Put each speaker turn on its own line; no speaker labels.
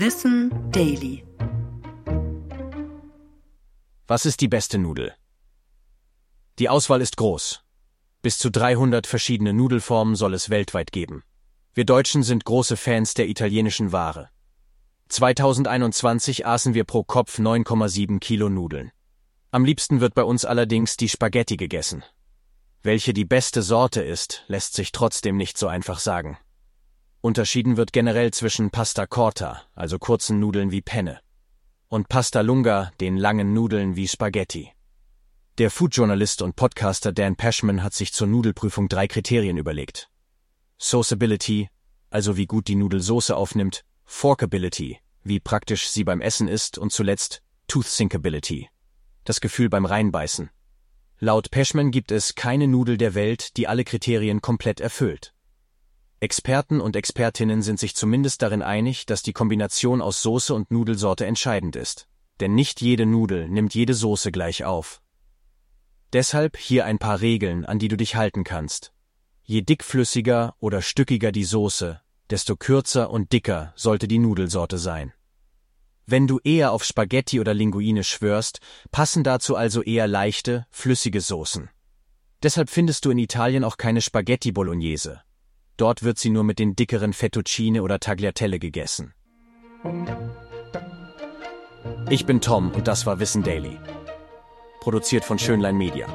Wissen Daily.
Was ist die beste Nudel? Die Auswahl ist groß. Bis zu 300 verschiedene Nudelformen soll es weltweit geben. Wir Deutschen sind große Fans der italienischen Ware. 2021 aßen wir pro Kopf 9,7 Kilo Nudeln. Am liebsten wird bei uns allerdings die Spaghetti gegessen. Welche die beste Sorte ist, lässt sich trotzdem nicht so einfach sagen. Unterschieden wird generell zwischen Pasta Corta, also kurzen Nudeln wie Penne, und Pasta Lunga, den langen Nudeln wie Spaghetti. Der Foodjournalist und Podcaster Dan Pashman hat sich zur Nudelprüfung drei Kriterien überlegt. Sauceability, also wie gut die Nudelsoße aufnimmt, Forkability, wie praktisch sie beim Essen ist und zuletzt Toothsinkability, das Gefühl beim Reinbeißen. Laut Peschman gibt es keine Nudel der Welt, die alle Kriterien komplett erfüllt. Experten und Expertinnen sind sich zumindest darin einig, dass die Kombination aus Soße und Nudelsorte entscheidend ist. Denn nicht jede Nudel nimmt jede Soße gleich auf. Deshalb hier ein paar Regeln, an die du dich halten kannst. Je dickflüssiger oder stückiger die Soße, desto kürzer und dicker sollte die Nudelsorte sein. Wenn du eher auf Spaghetti oder Linguine schwörst, passen dazu also eher leichte, flüssige Soßen. Deshalb findest du in Italien auch keine Spaghetti Bolognese, Dort wird sie nur mit den dickeren Fettuccine oder Tagliatelle gegessen. Ich bin Tom und das war Wissen Daily. Produziert von Schönlein Media.